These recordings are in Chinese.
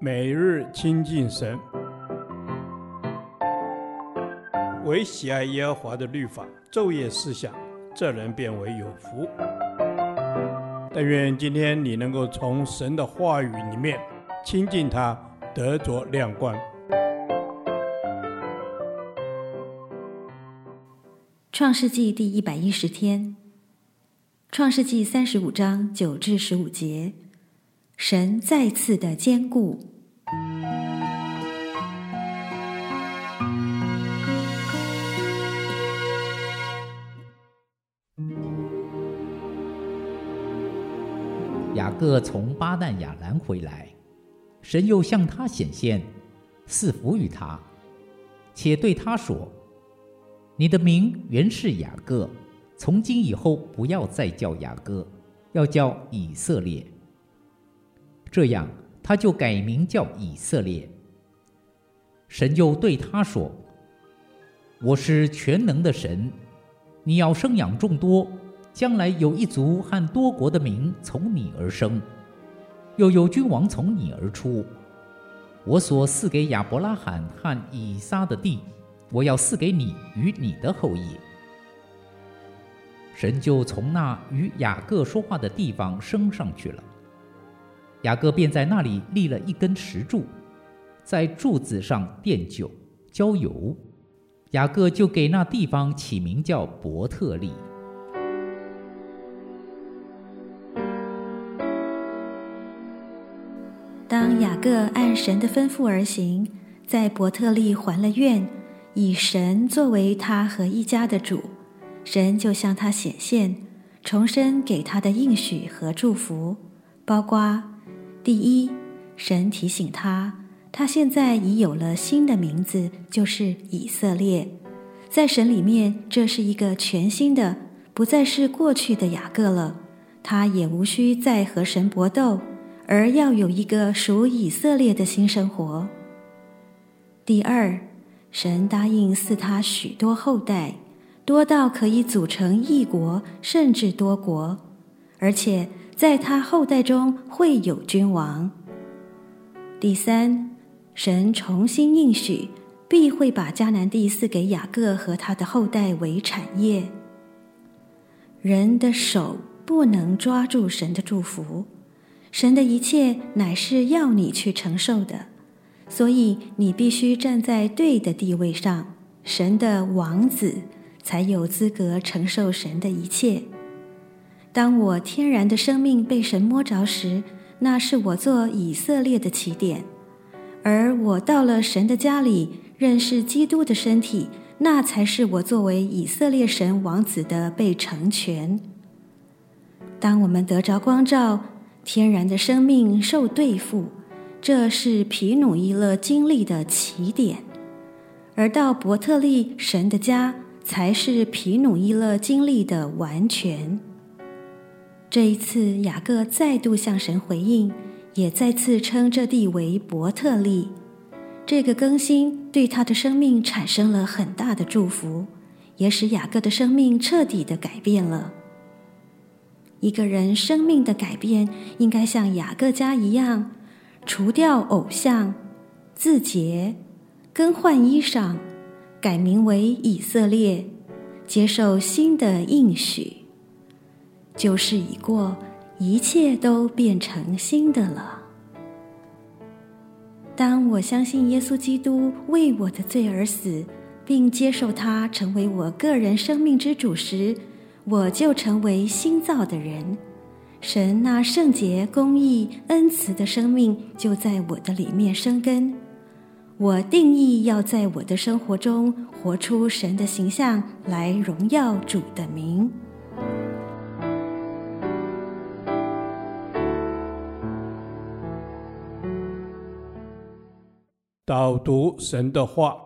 每日亲近神，唯喜爱耶和华的律法，昼夜思想，这人便为有福。但愿今天你能够从神的话语里面亲近他，得着亮光。创世纪第一百一十天，创世纪三十五章九至十五节，神再次的坚固。雅各从巴旦亚兰回来，神又向他显现，赐福于他，且对他说。你的名原是雅各，从今以后不要再叫雅各，要叫以色列。这样，他就改名叫以色列。神又对他说：“我是全能的神，你要生养众多，将来有一族和多国的民从你而生，又有君王从你而出。我所赐给亚伯拉罕和以撒的地。”我要赐给你与你的后裔。神就从那与雅各说话的地方升上去了。雅各便在那里立了一根石柱，在柱子上奠酒浇油。雅各就给那地方起名叫伯特利。当雅各按神的吩咐而行，在伯特利还了愿。以神作为他和一家的主，神就向他显现，重申给他的应许和祝福，包括：第一，神提醒他，他现在已有了新的名字，就是以色列，在神里面，这是一个全新的，不再是过去的雅各了，他也无需再和神搏斗，而要有一个属以色列的新生活。第二。神答应赐他许多后代，多到可以组成一国，甚至多国，而且在他后代中会有君王。第三，神重新应许，必会把迦南地赐给雅各和他的后代为产业。人的手不能抓住神的祝福，神的一切乃是要你去承受的。所以你必须站在对的地位上，神的王子才有资格承受神的一切。当我天然的生命被神摸着时，那是我做以色列的起点；而我到了神的家里，认识基督的身体，那才是我作为以色列神王子的被成全。当我们得着光照，天然的生命受对付。这是皮努伊勒经历的起点，而到伯特利神的家，才是皮努伊勒经历的完全。这一次，雅各再度向神回应，也再次称这地为伯特利。这个更新对他的生命产生了很大的祝福，也使雅各的生命彻底的改变了。一个人生命的改变，应该像雅各家一样。除掉偶像，自洁，更换衣裳，改名为以色列，接受新的应许。旧事已过，一切都变成新的了。当我相信耶稣基督为我的罪而死，并接受他成为我个人生命之主时，我就成为新造的人。神那圣洁、公义、恩慈的生命就在我的里面生根。我定义要在我的生活中活出神的形象，来荣耀主的名。导读神的话，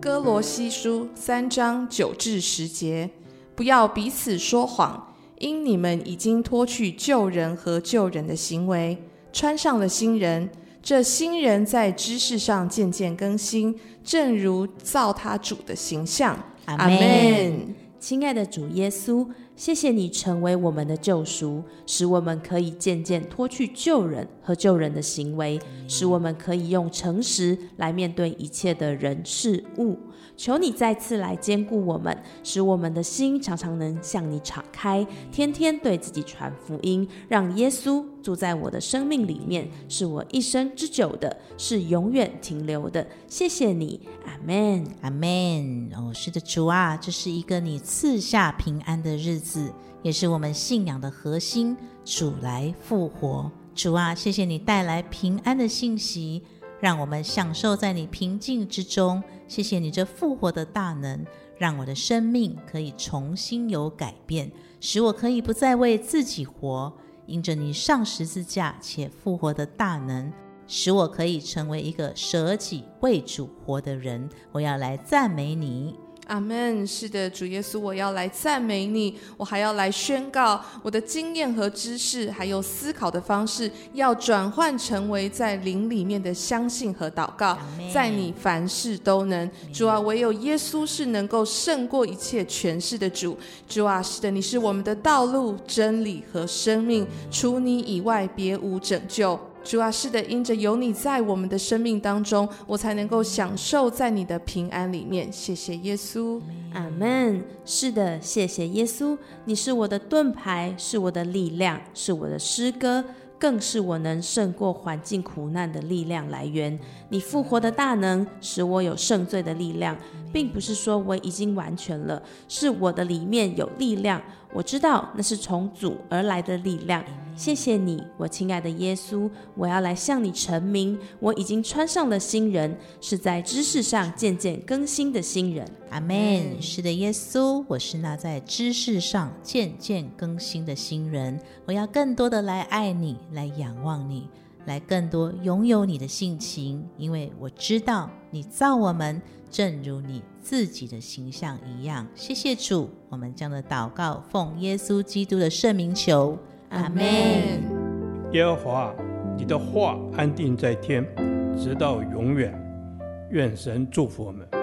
哥罗西书三章九至十节。不要彼此说谎，因你们已经脱去旧人和旧人的行为，穿上了新人。这新人在知识上渐渐更新，正如造他主的形象。阿门。亲爱的主耶稣，谢谢你成为我们的救赎，使我们可以渐渐脱去救人和救人的行为，使我们可以用诚实来面对一切的人事物。求你再次来兼顾我们，使我们的心常常能向你敞开，天天对自己传福音，让耶稣住在我的生命里面，是我一生之久的，是永远停留的。谢谢你，阿门，阿门。哦，是的，主啊，这是一个你赐下平安的日子，也是我们信仰的核心。主来复活，主啊，谢谢你带来平安的信息。让我们享受在你平静之中。谢谢你这复活的大能，让我的生命可以重新有改变，使我可以不再为自己活。因着你上十字架且复活的大能，使我可以成为一个舍己为主活的人。我要来赞美你。阿门。是的，主耶稣，我要来赞美你。我还要来宣告，我的经验和知识，还有思考的方式，要转换成为在灵里面的相信和祷告。在你凡事都能。主啊，唯有耶稣是能够胜过一切权势的主。主啊，是的，你是我们的道路、真理和生命，除你以外，别无拯救。主啊，是的，因着有你在我们的生命当中，我才能够享受在你的平安里面。谢谢耶稣，阿门。是的，谢谢耶稣，你是我的盾牌，是我的力量，是我的诗歌，更是我能胜过环境苦难的力量来源。你复活的大能，使我有胜罪的力量，并不是说我已经完全了，是我的里面有力量。我知道那是从主而来的力量。谢谢你，我亲爱的耶稣，我要来向你陈明，我已经穿上了新人，是在知识上渐渐更新的新人。阿门。是的，耶稣，我是那在知识上渐渐更新的新人。我要更多的来爱你，来仰望你，来更多拥有你的性情，因为我知道你造我们正如你自己的形象一样。谢谢主，我们将的祷告奉耶稣基督的圣名求。阿门。耶和华，你的话安定在天，直到永远。愿神祝福我们。